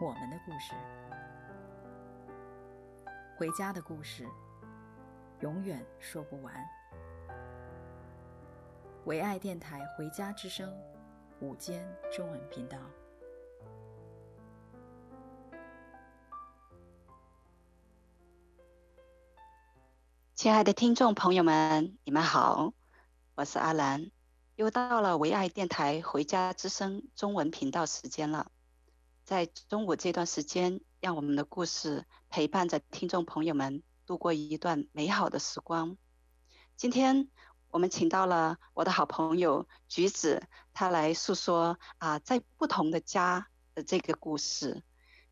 我们的故事，回家的故事。永远说不完。唯爱电台《回家之声》午间中文频道。亲爱的听众朋友们，你们好，我是阿兰，又到了唯爱电台《回家之声》中文频道时间了。在中午这段时间，让我们的故事陪伴着听众朋友们。度过一段美好的时光。今天我们请到了我的好朋友橘子，她来诉说啊，在不同的家的这个故事。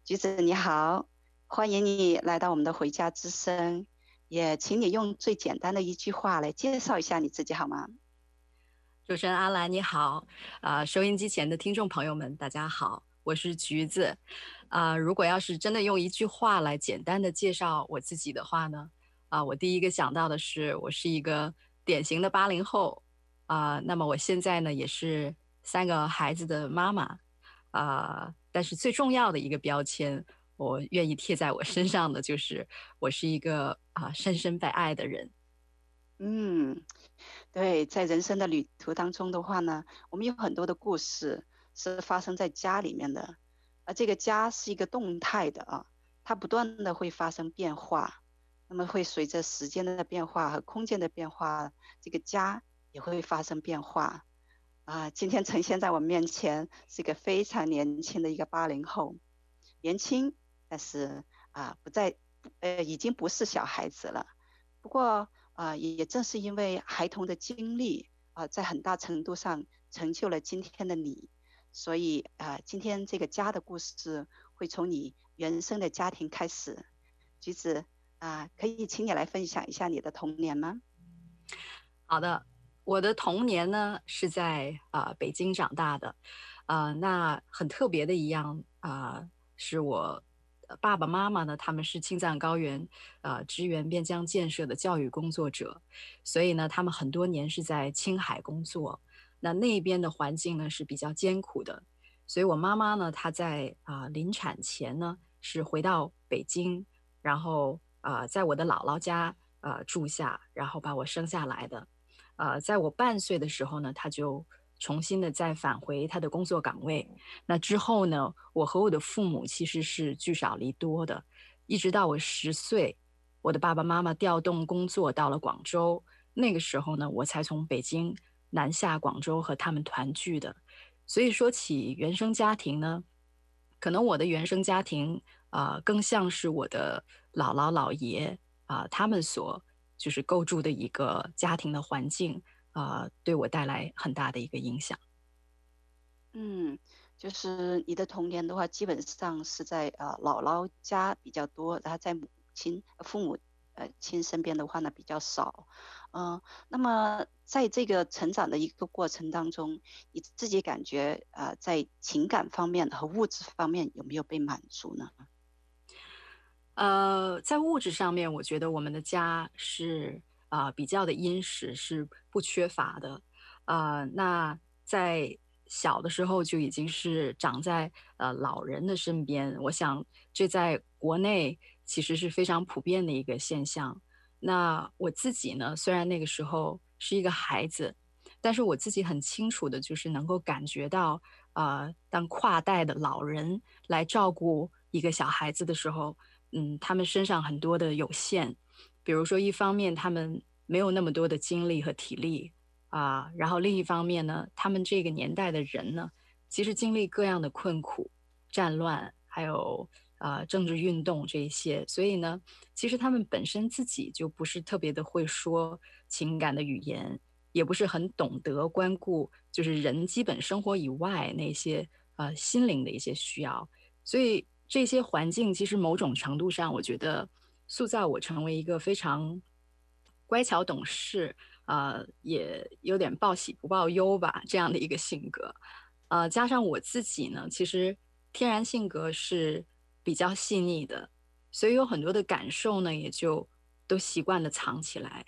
橘子你好，欢迎你来到我们的回家之声，也请你用最简单的一句话来介绍一下你自己好吗？主持人阿兰你好，啊，收音机前的听众朋友们大家好，我是橘子。啊、如果要是真的用一句话来简单的介绍我自己的话呢，啊、我第一个想到的是我是一个典型的八零后，啊、那么我现在呢也是三个孩子的妈妈，啊、但是最重要的一个标签，我愿意贴在我身上的就是我是一个啊、深深被爱的人。嗯，对，在人生的旅途当中的话呢，我们有很多的故事是发生在家里面的。而这个家是一个动态的啊，它不断的会发生变化，那么会随着时间的变化和空间的变化，这个家也会发生变化。啊，今天呈现在我面前是一个非常年轻的一个八零后，年轻，但是啊，不再，呃，已经不是小孩子了。不过啊，也正是因为孩童的经历啊，在很大程度上成就了今天的你。所以啊、呃，今天这个家的故事会从你原生的家庭开始。橘子啊、可以请你来分享一下你的童年吗？好的，我的童年呢是在啊、北京长大的，啊、那很特别的一样啊、是我爸爸妈妈呢，他们是青藏高原啊、呃、支援边疆建设的教育工作者，所以呢，他们很多年是在青海工作。那那边的环境呢是比较艰苦的，所以我妈妈呢，她在啊、临产前呢是回到北京，然后啊、在我的姥姥家啊、住下，然后把我生下来的。呃，在我半岁的时候呢，她就重新的再返回她的工作岗位。那之后呢，我和我的父母其实是聚少离多的，一直到我十岁，我的爸爸妈妈调动工作到了广州，那个时候呢，我才从北京。南下广州和他们团聚的，所以说起原生家庭呢，可能我的原生家庭啊、更像是我的姥姥姥爷啊、他们所就是构筑的一个家庭的环境啊、对我带来很大的一个影响。嗯，就是你的童年的话，基本上是在呃姥姥家比较多，然后在母亲、父母呃亲身边的话呢比较少。嗯、那么在这个成长的一个过程当中，你自己感觉啊、呃，在情感方面和物质方面有没有被满足呢？呃，在物质上面，我觉得我们的家是啊、比较的殷实，是不缺乏的。啊、呃，那在小的时候就已经是长在呃老人的身边，我想这在国内其实是非常普遍的一个现象。那我自己呢，虽然那个时候是一个孩子，但是我自己很清楚的，就是能够感觉到，呃，当跨代的老人来照顾一个小孩子的时候，嗯，他们身上很多的有限，比如说一方面他们没有那么多的精力和体力啊，然后另一方面呢，他们这个年代的人呢，其实经历各样的困苦、战乱，还有。啊、政治运动这一些，所以呢，其实他们本身自己就不是特别的会说情感的语言，也不是很懂得关顾，就是人基本生活以外那些呃心灵的一些需要。所以这些环境其实某种程度上，我觉得塑造我成为一个非常乖巧懂事，呃，也有点报喜不报忧吧这样的一个性格。呃，加上我自己呢，其实天然性格是比较细腻的，所以有很多的感受呢，也就都习惯的藏起来。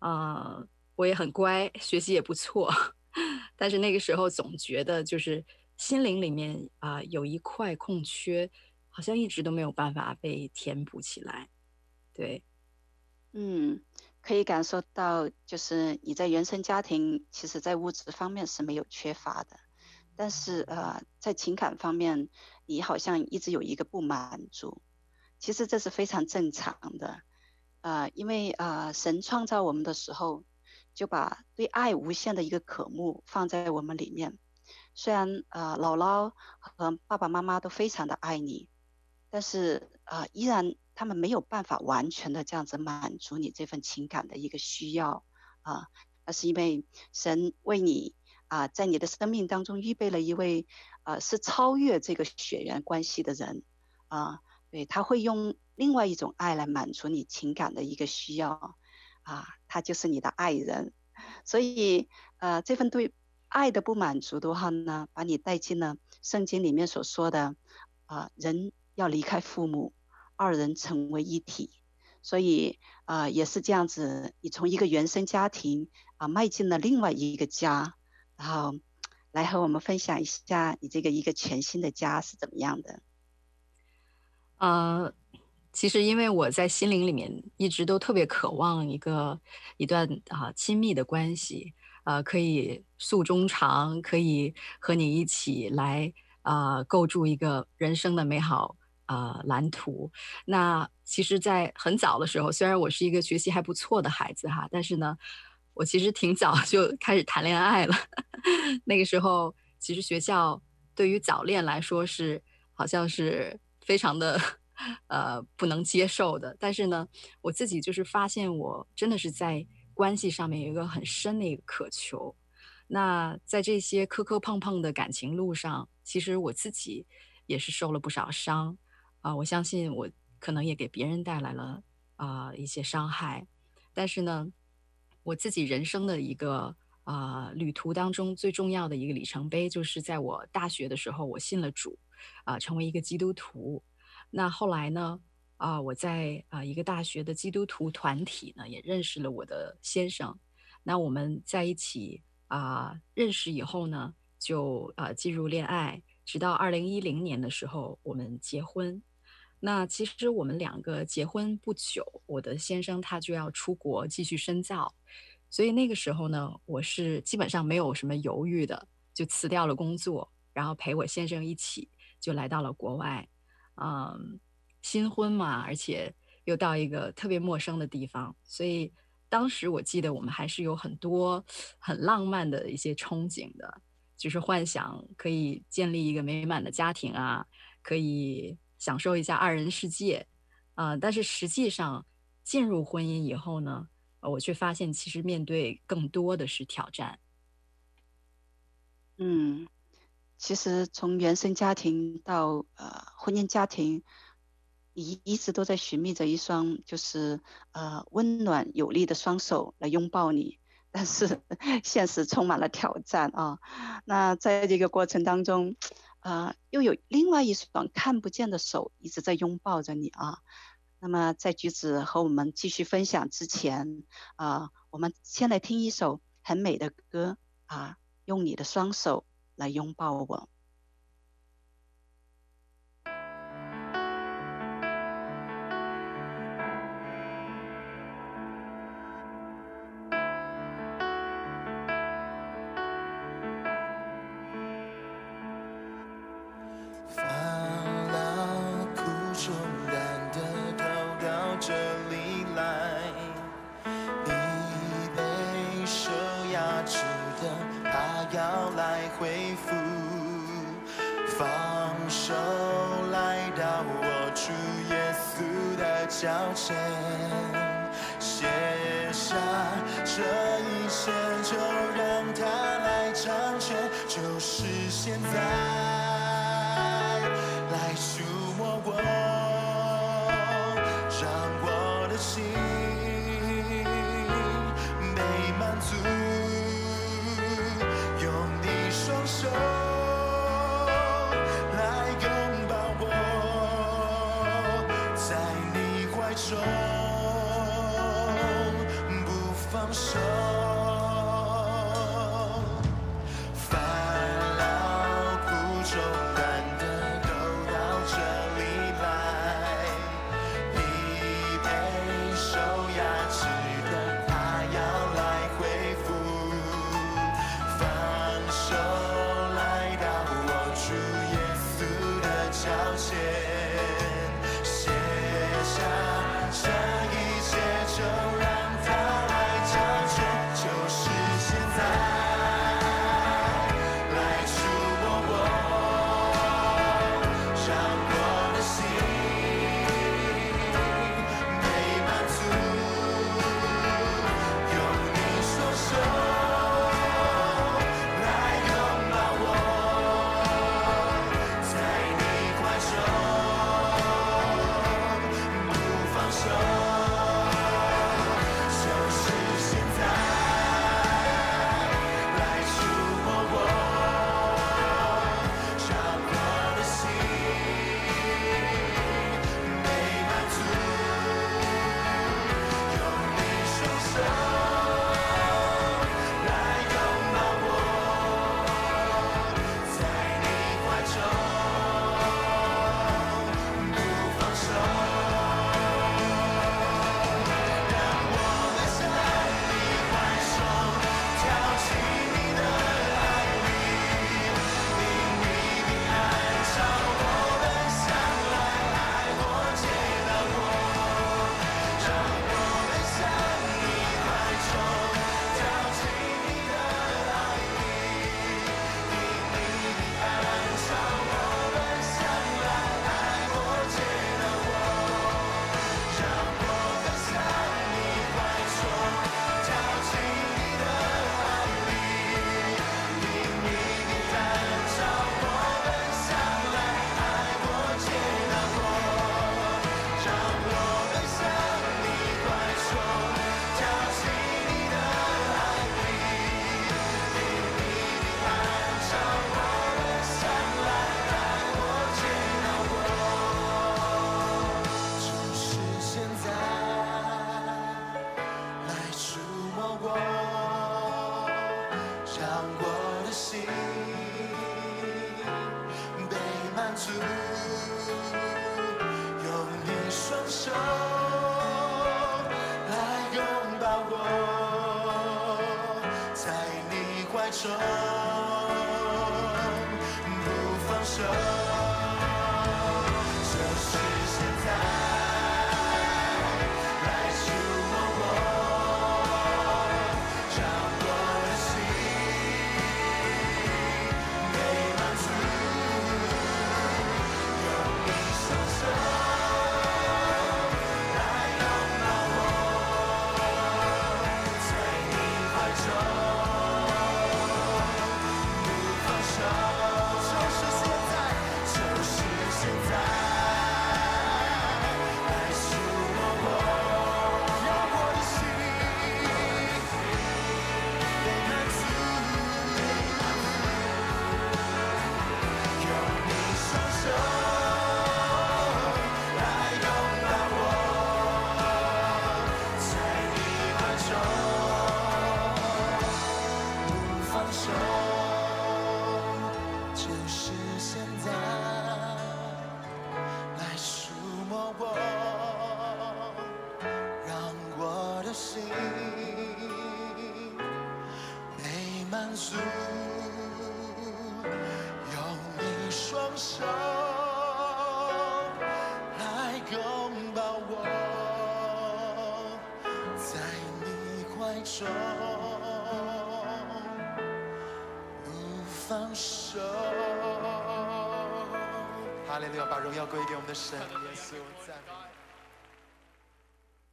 呃，我也很乖，学习也不错，但是那个时候总觉得就是心灵里面啊，有一块空缺，好像一直都没有办法被填补起来。对，嗯，可以感受到，就是你在原生家庭，其实在物质方面是没有缺乏的。但是呃，在情感方面，你好像一直有一个不满足，其实这是非常正常的，呃，因为呃，神创造我们的时候，就把对爱无限的一个渴慕放在我们里面。虽然呃，姥姥和爸爸妈妈都非常的爱你，但是呃，依然他们没有办法完全的这样子满足你这份情感的一个需要啊，那是因为神为你。啊，在你的生命当中预备了一位，呃，是超越这个血缘关系的人，啊，对，他会用另外一种爱来满足你情感的一个需要，啊，他就是你的爱人，所以，呃，这份对爱的不满足的话呢，把你带进了圣经里面所说的，啊，人要离开父母，二人成为一体，所以，啊，也是这样子，你从一个原生家庭啊，迈进了另外一个家。然后来和我们分享一下你这个一个全新的家是怎么样的？呃，其实因为我在心灵里面一直都特别渴望一个一段啊亲密的关系，呃，可以诉衷肠，可以和你一起来啊构筑一个人生的美好啊蓝图。那其实，在很早的时候，虽然我是一个学习还不错的孩子哈，但是呢。我其实挺早就 开始谈恋爱了，那个时候其实学校对于早恋来说是好像是非常的 呃不能接受的。但是呢，我自己就是发现我真的是在关系上面有一个很深的一个渴求。那在这些磕磕碰碰的感情路上，其实我自己也是受了不少伤啊、我相信我可能也给别人带来了啊、一些伤害，但是呢。我自己人生的一个啊、旅途当中最重要的一个里程碑，就是在我大学的时候，我信了主，啊、成为一个基督徒。那后来呢，啊、我在啊、一个大学的基督徒团体呢，也认识了我的先生。那我们在一起啊、认识以后呢，就啊、进入恋爱，直到二零一零年的时候，我们结婚。那其实我们两个结婚不久，我的先生他就要出国继续深造，所以那个时候呢，我是基本上没有什么犹豫的，就辞掉了工作，然后陪我先生一起就来到了国外。嗯，新婚嘛，而且又到一个特别陌生的地方，所以当时我记得我们还是有很多很浪漫的一些憧憬的，就是幻想可以建立一个美满的家庭啊，可以。享受一下二人世界，啊、但是实际上进入婚姻以后呢，我却发现其实面对更多的是挑战。嗯，其实从原生家庭到呃婚姻家庭，一一直都在寻觅着一双就是呃温暖有力的双手来拥抱你，但是 现实充满了挑战啊。那在这个过程当中。啊、又有另外一双看不见的手一直在拥抱着你啊。那么在橘子和我们继续分享之前，啊、我们先来听一首很美的歌啊，用你的双手来拥抱我。就 joy.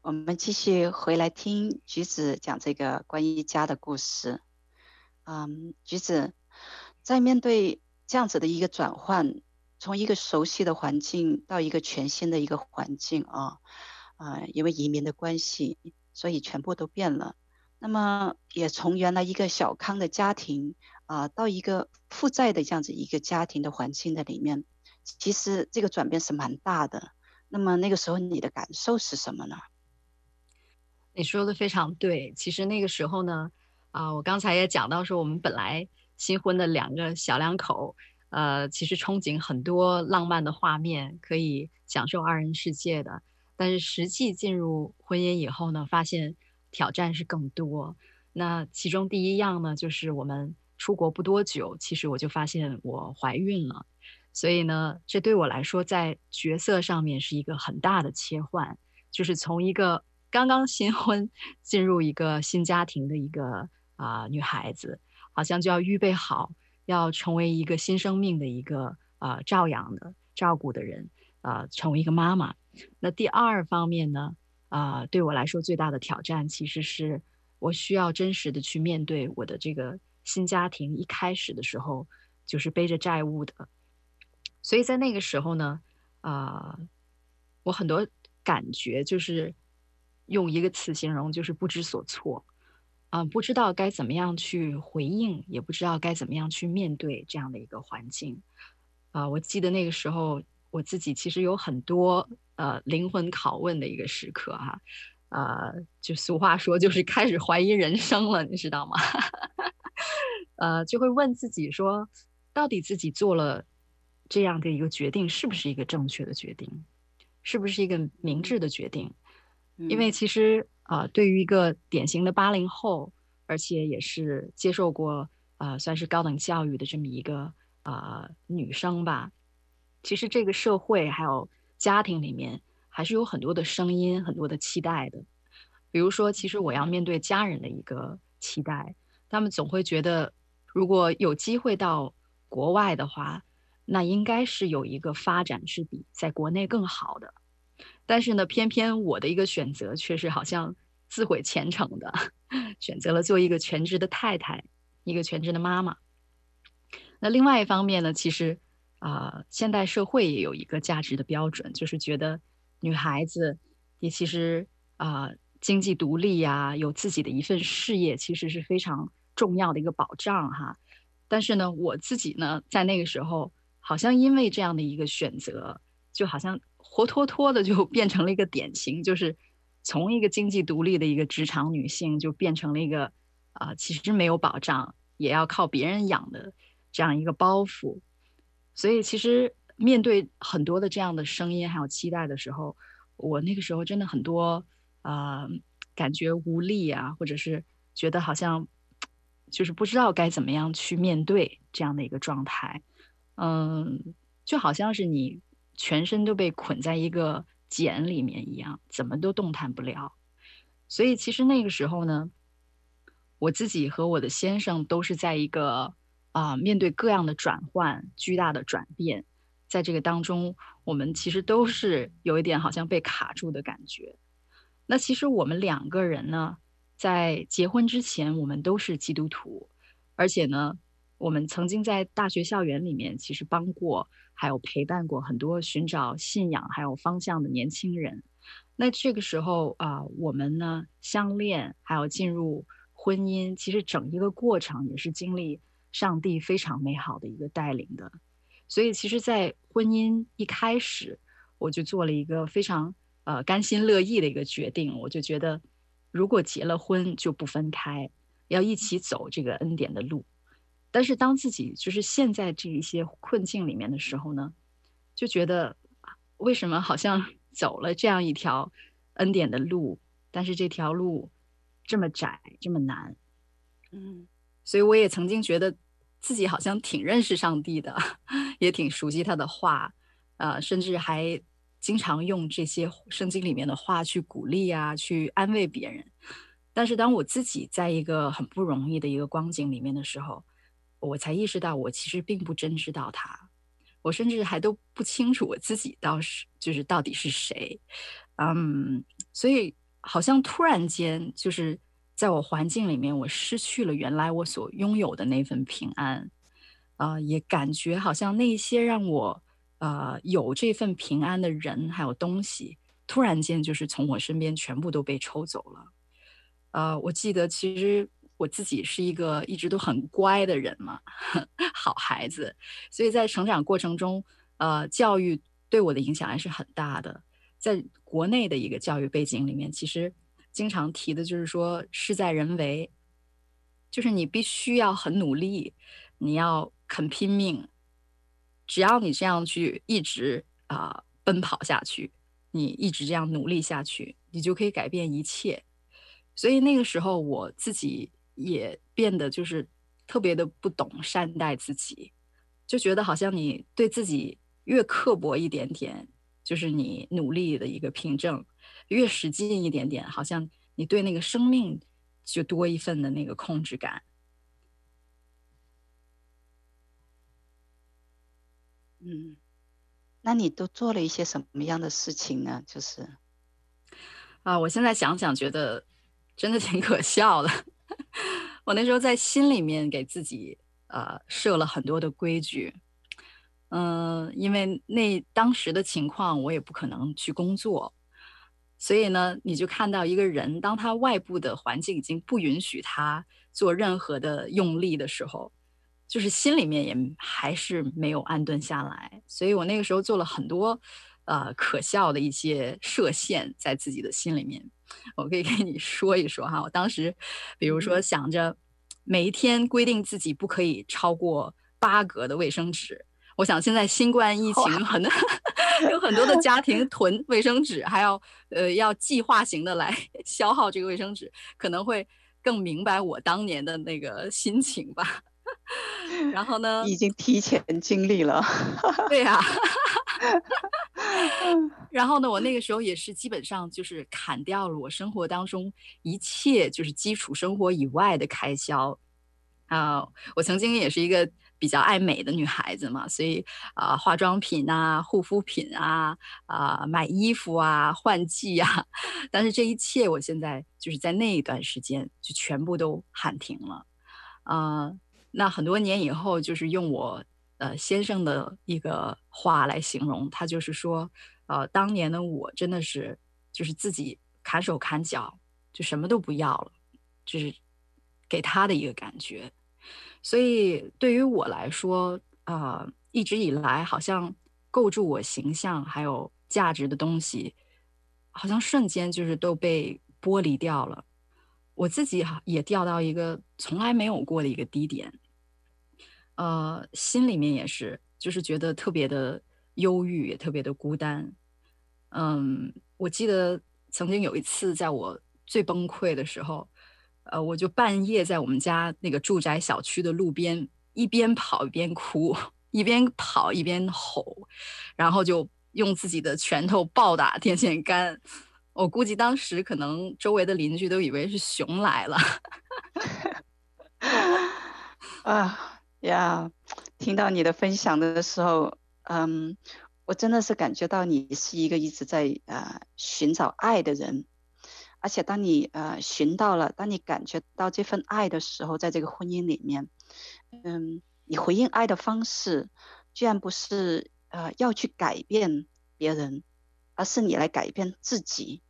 我们继续回来听橘子讲这个关于家的故事。嗯，橘子在面对这样子的一个转换，从一个熟悉的环境到一个全新的一个环境啊，啊、因为移民的关系，所以全部都变了。那么也从原来一个小康的家庭啊、到一个负债的这样子一个家庭的环境的里面，其实这个转变是蛮大的。那么那个时候你的感受是什么呢？你说的非常对。其实那个时候呢，啊、我刚才也讲到说，我们本来新婚的两个小两口。呃，其实憧憬很多浪漫的画面，可以享受二人世界的。但是实际进入婚姻以后呢，发现挑战是更多。那其中第一样呢，就是我们出国不多久，其实我就发现我怀孕了。所以呢，这对我来说，在角色上面是一个很大的切换，就是从一个刚刚新婚进入一个新家庭的一个啊、女孩子，好像就要预备好。要成为一个新生命的一个呃照养的照顾的人，呃，成为一个妈妈。那第二方面呢，啊、对我来说最大的挑战，其实是我需要真实的去面对我的这个新家庭。一开始的时候就是背着债务的，所以在那个时候呢，啊、我很多感觉就是用一个词形容，就是不知所措。啊、不知道该怎么样去回应，也不知道该怎么样去面对这样的一个环境。啊、我记得那个时候，我自己其实有很多呃灵魂拷问的一个时刻哈、啊，呃，就俗话说，就是 开始怀疑人生了，你知道吗？呃，就会问自己说，到底自己做了这样的一个决定，是不是一个正确的决定？是不是一个明智的决定？因为其实。啊、呃，对于一个典型的八零后，而且也是接受过啊、呃，算是高等教育的这么一个啊、呃、女生吧，其实这个社会还有家庭里面还是有很多的声音，很多的期待的。比如说，其实我要面对家人的一个期待，他们总会觉得，如果有机会到国外的话，那应该是有一个发展是比在国内更好的。但是呢，偏偏我的一个选择却是好像自毁前程的，选择了做一个全职的太太，一个全职的妈妈。那另外一方面呢，其实啊、现代社会也有一个价值的标准，就是觉得女孩子也其实啊、经济独立呀、有自己的一份事业，其实是非常重要的一个保障哈。但是呢，我自己呢，在那个时候，好像因为这样的一个选择，就好像。活脱脱的就 变成了一个典型，就是从一个经济独立的一个职场女性，就变成了一个啊、其实没有保障，也要靠别人养的这样一个包袱。所以，其实面对很多的这样的声音还有期待的时候，我那个时候真的很多啊、呃，感觉无力啊，或者是觉得好像 就是不知道该怎么样去面对这样的一个状态。嗯，就好像是你。全身都被捆在一个茧里面一样，怎么都动弹不了。所以其实那个时候呢，我自己和我的先生都是在一个啊、面对各样的转换、巨大的转变，在这个当中，我们其实都是有一点好像被卡住的感觉。那其实我们两个人呢，在结婚之前，我们都是基督徒，而且呢，我们曾经在大学校园里面其实帮过。还有陪伴过很多寻找信仰还有方向的年轻人，那这个时候啊、我们呢相恋，还有进入婚姻，其实整一个过程也是经历上帝非常美好的一个带领的。所以，其实，在婚姻一开始，我就做了一个非常呃甘心乐意的一个决定，我就觉得，如果结了婚就不分开，要一起走这个恩典的路。但是当自己就是陷在这一些困境里面的时候呢，就觉得为什么好像 走了这样一条恩典的路，但是这条路这么窄，这么难，嗯，所以我也曾经觉得自己好像挺认识上帝的，也挺熟悉他的话，呃，甚至还经常用这些圣经里面的话去鼓励啊，去安慰别人。但是当我自己在一个很不容易的一个光景里面的时候，我才意识到，我其实并不真知道他，我甚至还都不清楚我自己到是就是到底是谁，嗯，所以好像突然间就是在我环境里面，我失去了原来我所拥有的那份平安，啊、也感觉好像那些让我呃，有这份平安的人还有东西，突然间就是从我身边全部都被抽走了。呃，我记得其实我自己是一个一直都很乖的人嘛，好孩子，所以在成长过程中，呃，教育对我的影响还是很大的。在国内的一个教育背景里面，其实经常提的就是说，事在人为，就是你必须要很努力，你要肯拼命，只要你这样去一直啊、奔跑下去，你一直这样努力下去，你就可以改变一切。所以那个时候，我自己也变得就是特别的不懂善待自己，就觉得好像你对自己越刻薄一点点，就是你努力的一个凭证；越使劲一点点，好像你对那个生命就多一份的那个控制感。嗯，那你都做了一些什么样的事情呢？就是啊，我现在想想觉得。真的挺可笑的。我那时候在心里面给自己呃设了很多的规矩，嗯、因为那当时的情况我也不可能去工作，所以呢，你就看到一个人，当他外部的环境已经不允许他做任何的用力的时候，就是心里面也还是没有安顿下来，所以我那个时候做了很多呃可笑的一些设限在自己的心里面。我可以跟你说一说哈，我当时，比如说想着每一天规定自己不可以超过八格的卫生纸。我想现在新冠疫情很多有很多的家庭囤卫生纸，还要呃要计划型的来 消耗这个卫生纸，可能会更明白我当年的那个心情吧。然后呢，已经提前经历了，对呀。然后呢，我那个时候也是基本上就是砍掉了我生活当中一切就是基础生活以外的开销。啊、我曾经也是一个比较爱美的女孩子嘛，所以啊、化妆品啊、护肤品啊、啊、买衣服啊、换季啊，但是这一切我现在就是在那一段时间就全部都喊停了。啊、那很多年以后，就是用我。呃，先生的一个话来形容，他就是说，呃，当年的我真的是就是自己砍手砍脚，就什么都不要了，就是给他的一个感觉。所以对于我来说，啊、呃，一直以来好像构筑我形象还有价值的东西，好像瞬间就是都被剥离掉了。我自己也掉到一个从来没有过的一个低点。呃，心里面也是，就是觉得特别的忧郁，也特别的孤单。嗯，我记得曾经有一次，在我最崩溃的时候，呃，我就半夜在我们家那个住宅小区的路边，一边跑一边哭，一边跑一边吼，然后就用自己的拳头暴打电线杆。我估计当时可能周围的邻居都以为是熊来了。啊。呀听到你的分享的时候，嗯，我真的是感觉到你是一个一直在呃寻找爱的人，而且当你呃寻到了，当你感觉到这份爱的时候，在这个婚姻里面，嗯，你回应爱的方式，居然不是呃要去改变别人，而是你来改变自己，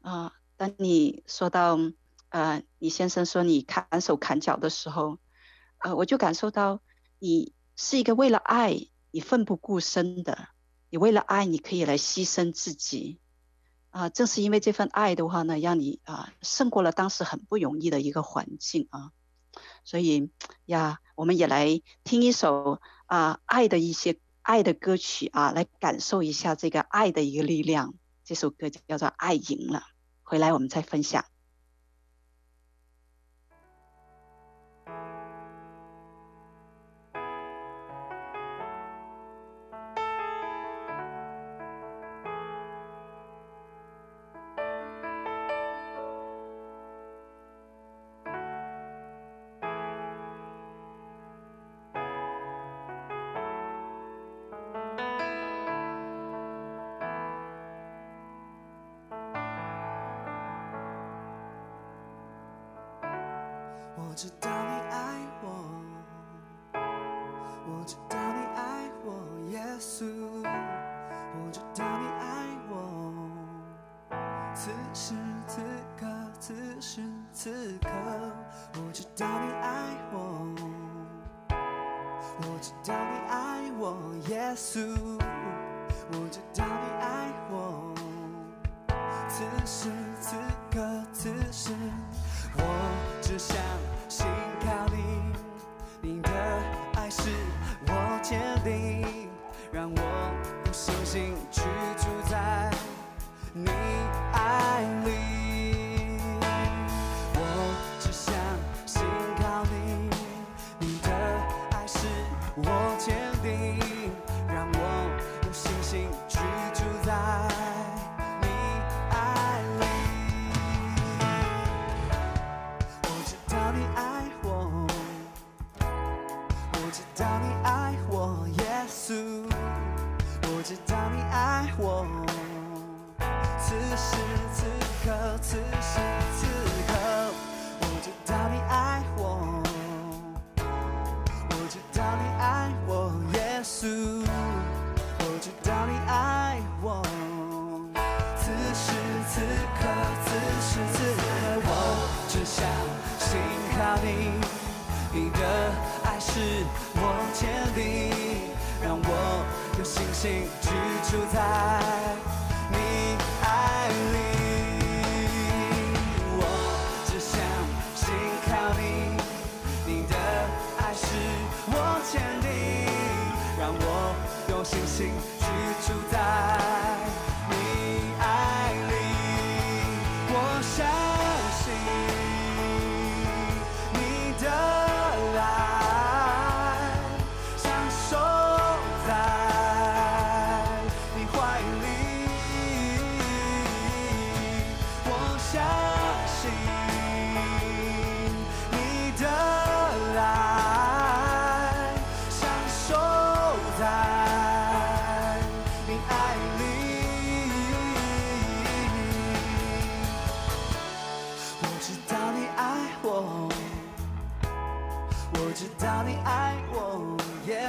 啊、当你说到呃，你先生说你砍手砍脚的时候。呃，我就感受到你是一个为了爱你奋不顾身的，你为了爱你可以来牺牲自己，啊、正是因为这份爱的话呢，让你啊、胜过了当时很不容易的一个环境啊，所以呀，我们也来听一首啊、爱的一些爱的歌曲啊，来感受一下这个爱的一个力量。这首歌叫做《爱赢了》，回来我们再分享。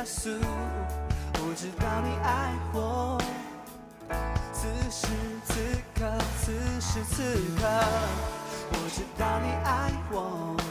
我知道你爱我，此时此刻，此时此刻，我知道你爱我。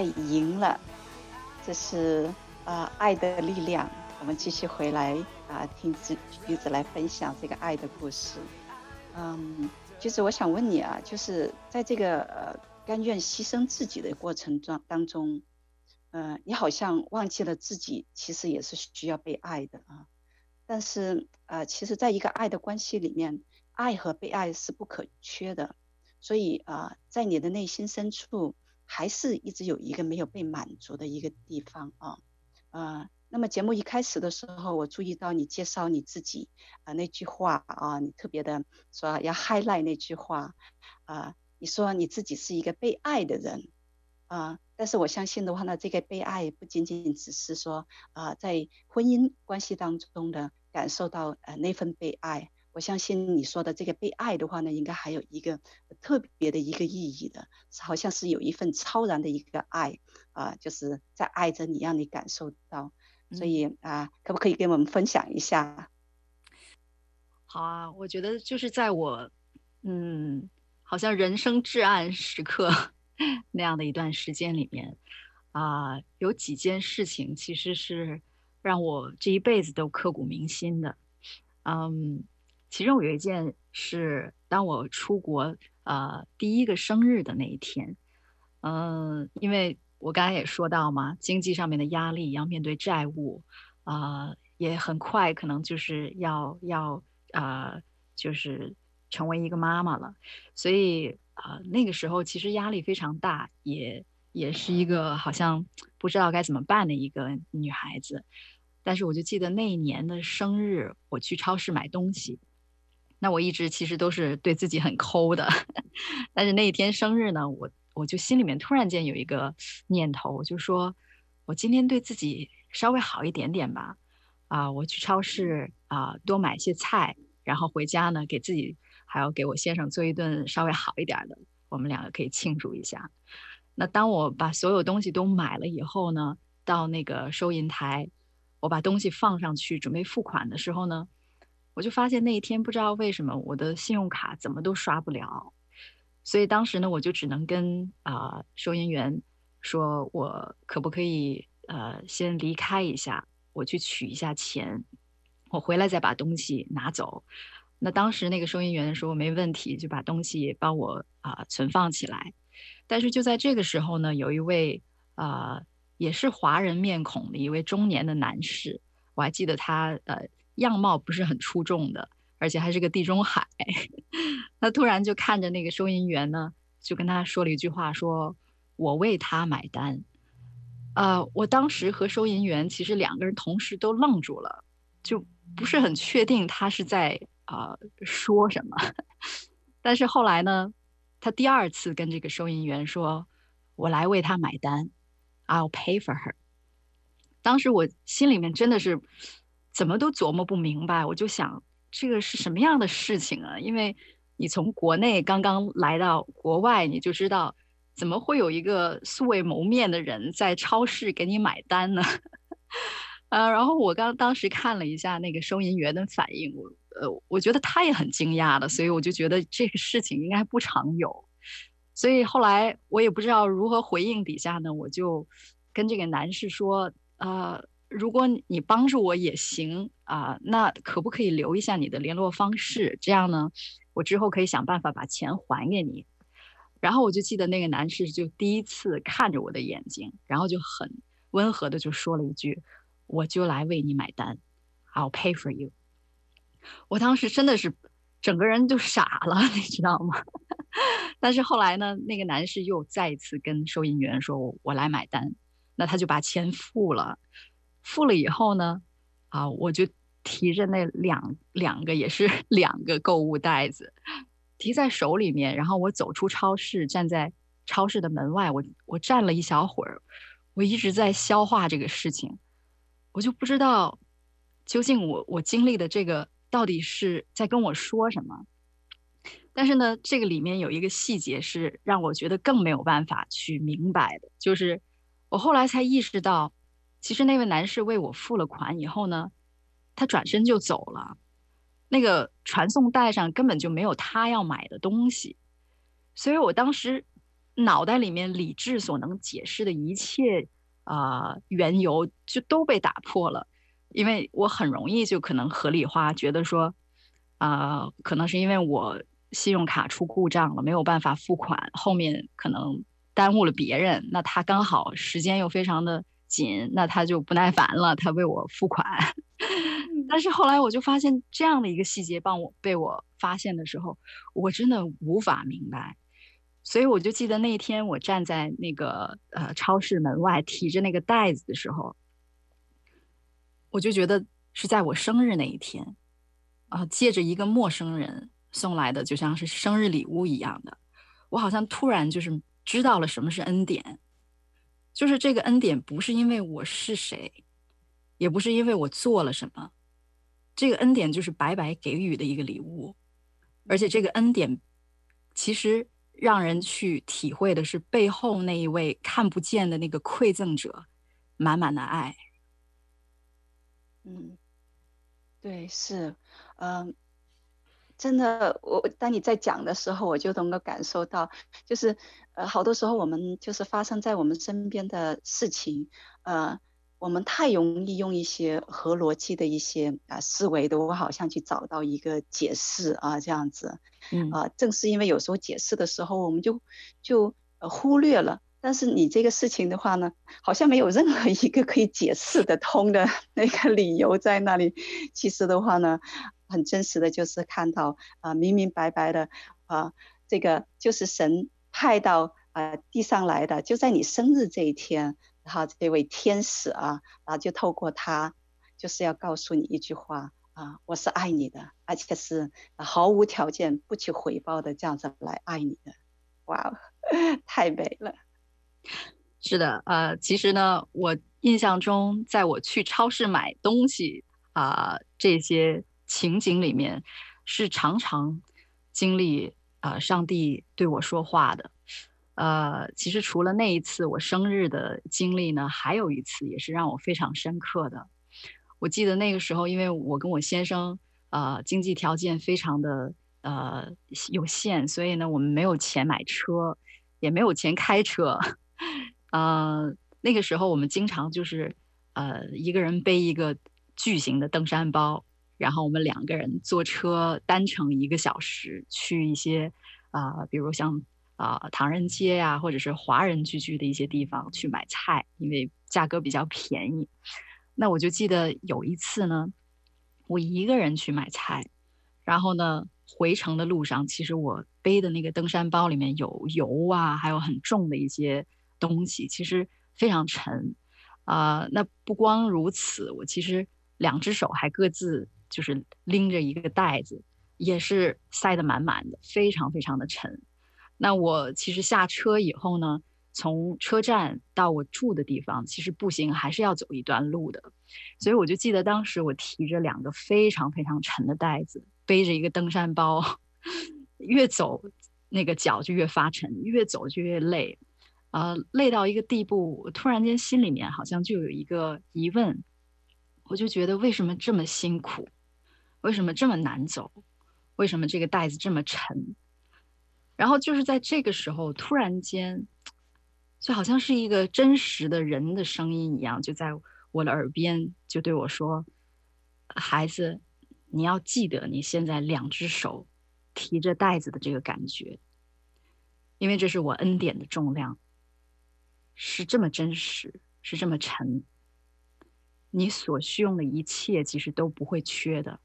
爱赢了，这是呃爱的力量。我们继续回来啊、听橘橘子来分享这个爱的故事。嗯，橘子，我想问你啊，就是在这个呃甘愿牺牲自己的过程中当中，呃，你好像忘记了自己其实也是需要被爱的啊。但是呃，其实在一个爱的关系里面，爱和被爱是不可缺的。所以啊、在你的内心深处，还是一直有一个没有被满足的一个地方啊。呃，那么节目一开始的时候，我注意到你介绍你自己啊、呃、那句话啊，你特别的说要 highlight 那句话啊，你说你自己是一个被爱的人啊。但是我相信的话呢，这个被爱不仅仅只是说啊，在婚姻关系当中的感受到呃那份被爱。我相信你说的这个被爱的话呢，应该还有一个特别的一个意义的，好像是有一份超然的一个爱啊、呃，就是在爱着你，让你感受到。所以啊、呃，可不可以跟我们分享一下？好啊，我觉得就是在我嗯，好像人生至暗时刻 那样的一段时间里面啊、呃，有几件事情其实是让我这一辈子都刻骨铭心的，嗯。其中有一件是，当我出国呃第一个生日的那一天，嗯、因为我刚才也说到嘛，经济上面的压力，要面对债务，啊、呃，也很快可能就是要要啊、呃，就是成为一个妈妈了，所以啊、呃，那个时候其实压力非常大，也也是一个好像不知道该怎么办的一个女孩子，但是我就记得那一年的生日，我去超市买东西。那我一直其实都是对自己很抠的，但是那一天生日呢，我我就心里面突然间有一个念头，我就说，我今天对自己稍微好一点点吧，啊，我去超市啊多买些菜，然后回家呢给自己还要给我先生做一顿稍微好一点的，我们两个可以庆祝一下。那当我把所有东西都买了以后呢，到那个收银台，我把东西放上去准备付款的时候呢。我就发现那一天不知道为什么我的信用卡怎么都刷不了，所以当时呢，我就只能跟啊、收银员说，我可不可以呃先离开一下，我去取一下钱，我回来再把东西拿走。那当时那个收银员说没问题，就把东西帮我啊、存放起来。但是就在这个时候呢，有一位啊、也是华人面孔的一位中年的男士，我还记得他呃。样貌不是很出众的，而且还是个地中海。他突然就看着那个收银员呢，就跟他说了一句话，说：“我为他买单。”呃，我当时和收银员其实两个人同时都愣住了，就不是很确定他是在啊、说什么。但是后来呢，他第二次跟这个收银员说：“我来为他买单，I'll pay for her。”当时我心里面真的是。怎么都琢磨不明白，我就想这个是什么样的事情啊？因为你从国内刚刚来到国外，你就知道怎么会有一个素未谋面的人在超市给你买单呢？呃，然后我刚当时看了一下那个收银员的反应，我呃，我觉得他也很惊讶的，所以我就觉得这个事情应该不常有。所以后来我也不知道如何回应，底下呢，我就跟这个男士说，呃。如果你帮助我也行啊，那可不可以留一下你的联络方式？这样呢，我之后可以想办法把钱还给你。然后我就记得那个男士就第一次看着我的眼睛，然后就很温和的就说了一句：“我就来为你买单，I'll pay for you。”我当时真的是整个人就傻了，你知道吗？但是后来呢，那个男士又再一次跟收银员说：“我来买单。”那他就把钱付了，付了以后呢，啊，我就提着那两两个也是 两个购物袋子。提在手里面，然后我走出超市，站在超市的门外，我我站了一小会儿，我一直在消化这个事情，我就不知道究竟我我经历的这个到底是在跟我说什么。但是呢，这个里面有一个细节是让我觉得更没有办法去明白的，就是我后来才意识到，其实那位男士为我付了款以后呢，他转身就走了。那个传送带上根本就没有他要买的东西，所以我当时脑袋里面理智所能解释的一切啊、缘由就都被打破了，因为我很容易就可能合理化，觉得说啊、可能是因为我信用卡出故障了，没有办法付款，后面可能耽误了别人，那他刚好时间又非常的紧，那他就不耐烦了，他为我付款。但是后来我就发现这样的一个细节，帮我被我发现的时候，我真的无法明白。所以我就记得那天我站在那个呃超市门外提着那个袋子的时候，我就觉得是在我生日那一天，啊、呃，借着一个陌生人送来的，就像是生日礼物一样的，我好像突然就是知道了什么是恩典，就是这个恩典不是因为我是谁，也不是因为我做了什么。这个恩典就是白白给予的一个礼物，而且这个恩典其实让人去体会的是背后那一位看不见的那个馈赠者满满的爱。嗯，对，是，嗯、真的，我当你在讲的时候，我就能够感受到，就是呃，好多时候我们就是发生在我们身边的事情，呃。我们太容易用一些合逻辑的一些啊思维的，我好像去找到一个解释啊，这样子，嗯啊，正是因为有时候解释的时候，我们就就忽略了。但是你这个事情的话呢，好像没有任何一个可以解释得通的那个理由在那里。其实的话呢，很真实的就是看到啊，明明白白的啊，这个就是神派到啊地上来的，就在你生日这一天。然后这位天使啊，然后就透过他，就是要告诉你一句话啊，我是爱你的，而且是毫无条件、不求回报的这样子来爱你的。哇，太美了！是的，呃，其实呢，我印象中，在我去超市买东西啊、这些情景里面，是常常经历啊、呃，上帝对我说话的。呃，其实除了那一次我生日的经历呢，还有一次也是让我非常深刻的。我记得那个时候，因为我跟我先生呃经济条件非常的呃有限，所以呢我们没有钱买车，也没有钱开车。呃，那个时候我们经常就是呃一个人背一个巨型的登山包，然后我们两个人坐车单程一个小时去一些啊、比如像。啊、唐人街呀、或者是华人聚居的一些地方去买菜，因为价格比较便宜。那我就记得有一次呢，我一个人去买菜，然后呢，回程的路上，其实我背的那个登山包里面有油啊，还有很重的一些东西，其实非常沉。啊、那不光如此，我其实两只手还各自就是拎着一个袋子，也是塞得满满的，非常非常的沉。那我其实下车以后呢，从车站到我住的地方，其实步行还是要走一段路的，所以我就记得当时我提着两个非常非常沉的袋子，背着一个登山包，越走那个脚就越发沉，越走就越累，呃，累到一个地步，我突然间心里面好像就有一个疑问，我就觉得为什么这么辛苦，为什么这么难走，为什么这个袋子这么沉？然后就是在这个时候，突然间，就好像是一个真实的人的声音一样，就在我的耳边就对我说：“孩子，你要记得你现在两只手提着袋子的这个感觉，因为这是我恩典的重量，是这么真实，是这么沉。你所需用的一切，其实都不会缺的。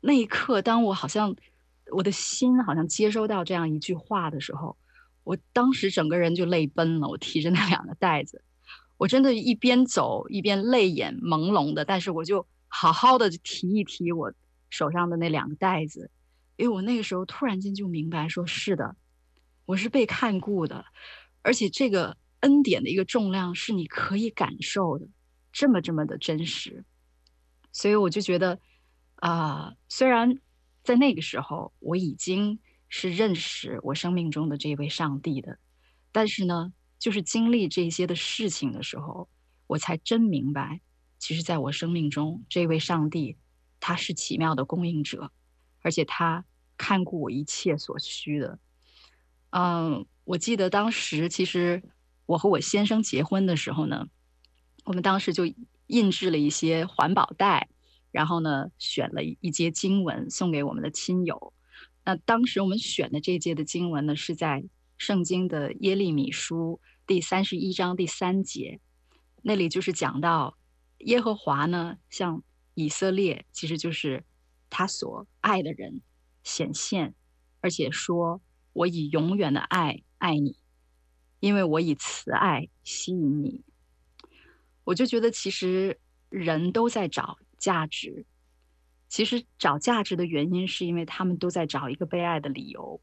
那一刻，当我好像我的心好像接收到这样一句话的时候，我当时整个人就泪奔了。我提着那两个袋子，我真的一边走一边泪眼朦胧的，但是我就好好的提一提我手上的那两个袋子，因为我那个时候突然间就明白，说是的，我是被看顾的，而且这个恩典的一个重量是你可以感受的。这么这么的真实，所以我就觉得，啊、虽然在那个时候我已经是认识我生命中的这位上帝的，但是呢，就是经历这些的事情的时候，我才真明白，其实在我生命中这位上帝，他是奇妙的供应者，而且他看顾我一切所需的。嗯，我记得当时其实我和我先生结婚的时候呢。我们当时就印制了一些环保袋，然后呢，选了一节经文送给我们的亲友。那当时我们选的这节的经文呢，是在圣经的耶利米书第三十一章第三节，那里就是讲到耶和华呢，向以色列，其实就是他所爱的人显现，而且说：“我以永远的爱爱你，因为我以慈爱吸引你。”我就觉得，其实人都在找价值。其实找价值的原因，是因为他们都在找一个被爱的理由。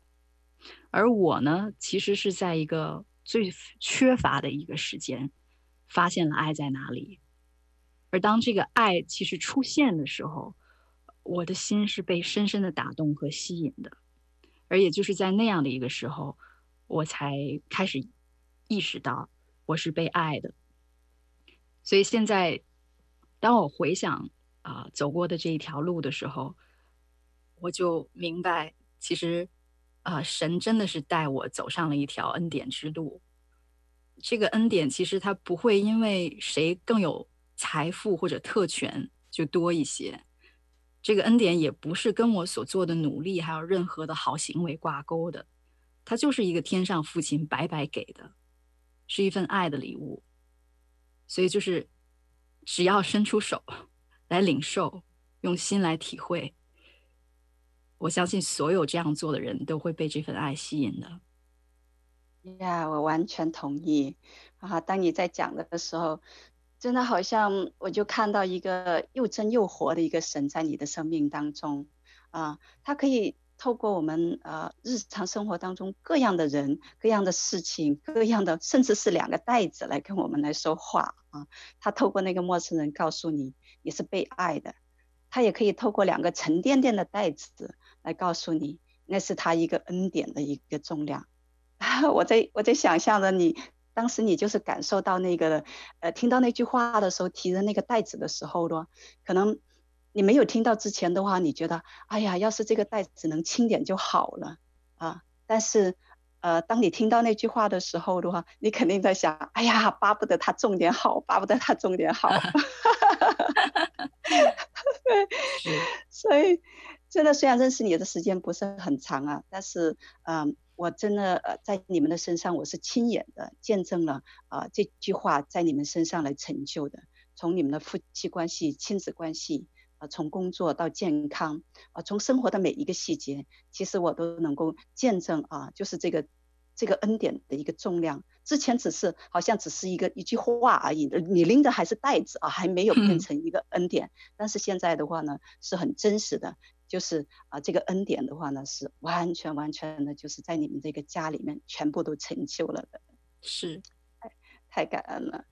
而我呢，其实是在一个最缺乏的一个时间，发现了爱在哪里。而当这个爱其实出现的时候，我的心是被深深的打动和吸引的。而也就是在那样的一个时候，我才开始意识到我是被爱的。所以现在，当我回想啊、走过的这一条路的时候，我就明白，其实啊、神真的是带我走上了一条恩典之路。这个恩典其实它不会因为谁更有财富或者特权就多一些，这个恩典也不是跟我所做的努力还有任何的好行为挂钩的，它就是一个天上父亲白白给的，是一份爱的礼物。所以就是，只要伸出手来领受，用心来体会，我相信所有这样做的人都会被这份爱吸引的。呀我完全同意啊！当你在讲的时候，真的好像我就看到一个又真又活的一个神在你的生命当中啊，他可以。透过我们呃日常生活当中各样的人、各样的事情、各样的，甚至是两个袋子来跟我们来说话啊。他透过那个陌生人告诉你你是被爱的，他也可以透过两个沉甸甸的袋子来告诉你，那是他一个恩典的一个重量。我在我在想象着你当时你就是感受到那个呃听到那句话的时候，提着那个袋子的时候咯，可能。你没有听到之前的话，你觉得，哎呀，要是这个袋子能轻点就好了啊！但是，呃，当你听到那句话的时候的话，你肯定在想，哎呀，巴不得它重点好，巴不得它重点好。对，所以真的，虽然认识你的时间不是很长啊，但是，嗯、呃，我真的呃，在你们的身上，我是亲眼的见证了啊、这句话在你们身上来成就的，从你们的夫妻关系、亲子关系。啊，从工作到健康，啊，从生活的每一个细节，其实我都能够见证啊，就是这个这个恩典的一个重量。之前只是好像只是一个一句话而已，你拎的还是袋子啊，还没有变成一个恩典。嗯、但是现在的话呢，是很真实的，就是啊，这个恩典的话呢，是完全完全的，就是在你们这个家里面全部都成就了的。是，太太感恩了。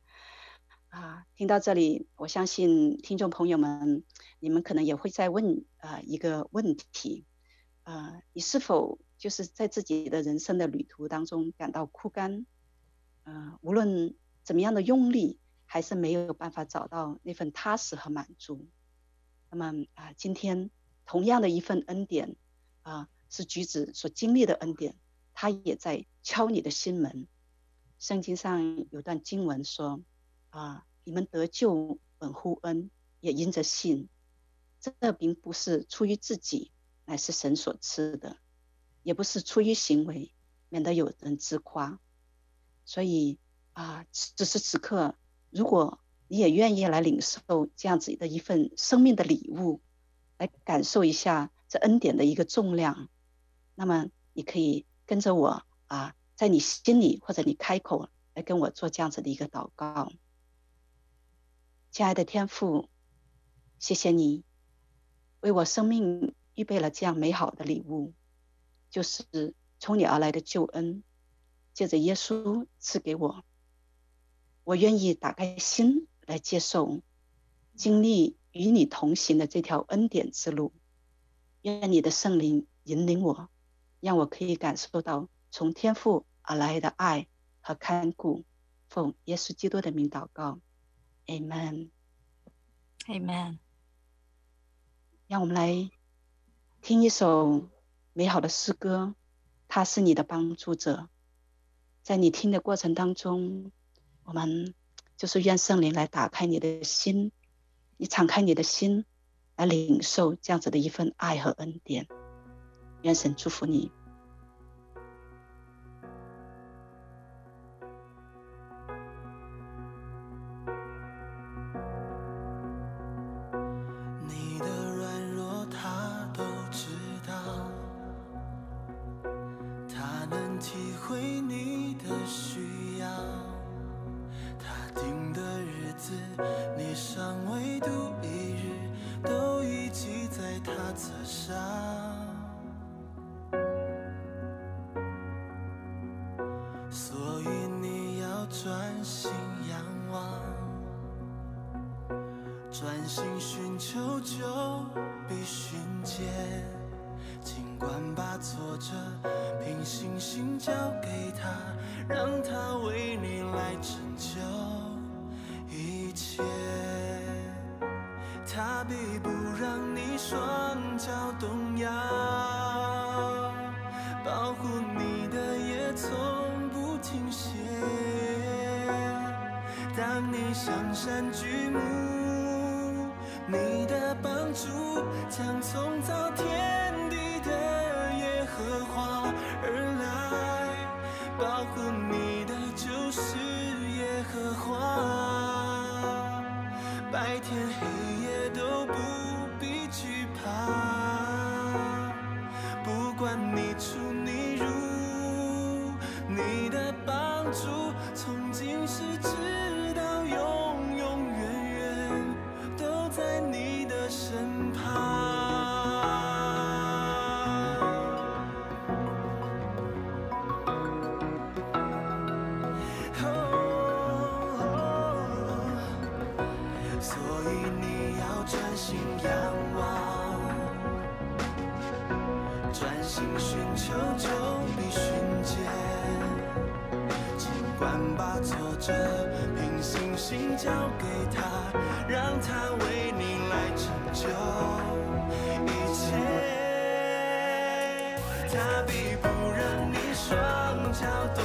啊，听到这里，我相信听众朋友们，你们可能也会在问啊一个问题，啊，你是否就是在自己的人生的旅途当中感到枯干？啊，无论怎么样的用力，还是没有办法找到那份踏实和满足。那么啊，今天同样的一份恩典，啊，是橘子所经历的恩典，他也在敲你的心门。圣经上有段经文说。啊！你们得救本乎恩，也因着信。这并不是出于自己，乃是神所赐的，也不是出于行为，免得有人自夸。所以啊，此时此刻，如果你也愿意来领受这样子的一份生命的礼物，来感受一下这恩典的一个重量，那么你可以跟着我啊，在你心里或者你开口来跟我做这样子的一个祷告。亲爱的天父，谢谢你为我生命预备了这样美好的礼物，就是从你而来的救恩，借着耶稣赐给我。我愿意打开心来接受，经历与你同行的这条恩典之路。愿你的圣灵引领我，让我可以感受到从天父而来的爱和看顾。奉耶稣基督的名祷告。Amen，Amen。让我们来听一首美好的诗歌，他是你的帮助者。在你听的过程当中，我们就是愿圣灵来打开你的心，你敞开你的心，来领受这样子的一份爱和恩典。愿神祝福你。让他为你来拯救一切他比不让你双脚都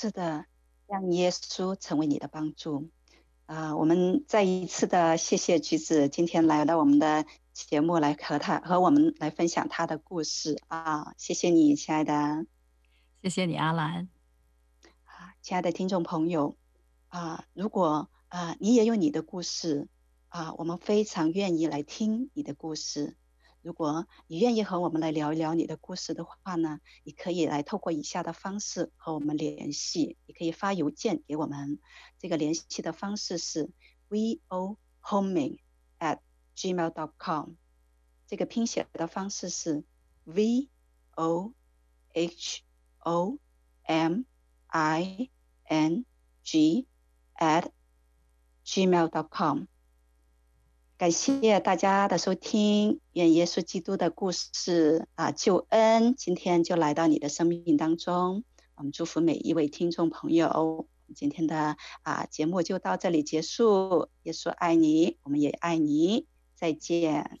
是的，让耶稣成为你的帮助。啊，我们再一次的谢谢橘子今天来到我们的节目，来和他和我们来分享他的故事啊，谢谢你，亲爱的，谢谢你，阿兰。啊，亲爱的听众朋友啊，如果啊你也有你的故事啊，我们非常愿意来听你的故事。如果你愿意和我们来聊一聊你的故事的话呢，你可以来透过以下的方式和我们联系。你可以发邮件给我们，这个联系的方式是 vohoming at gmail dot com。这个拼写的方式是 v o h o m i n g at gmail dot com。感谢大家的收听，愿耶稣基督的故事啊，救恩今天就来到你的生命当中。我们祝福每一位听众朋友。今天的啊节目就到这里结束。耶稣爱你，我们也爱你。再见。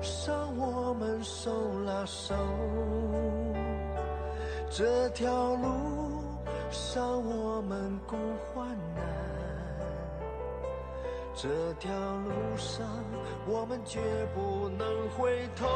上，我们手拉手。这条路上，我们共患难。这条路上，我们绝不能回头。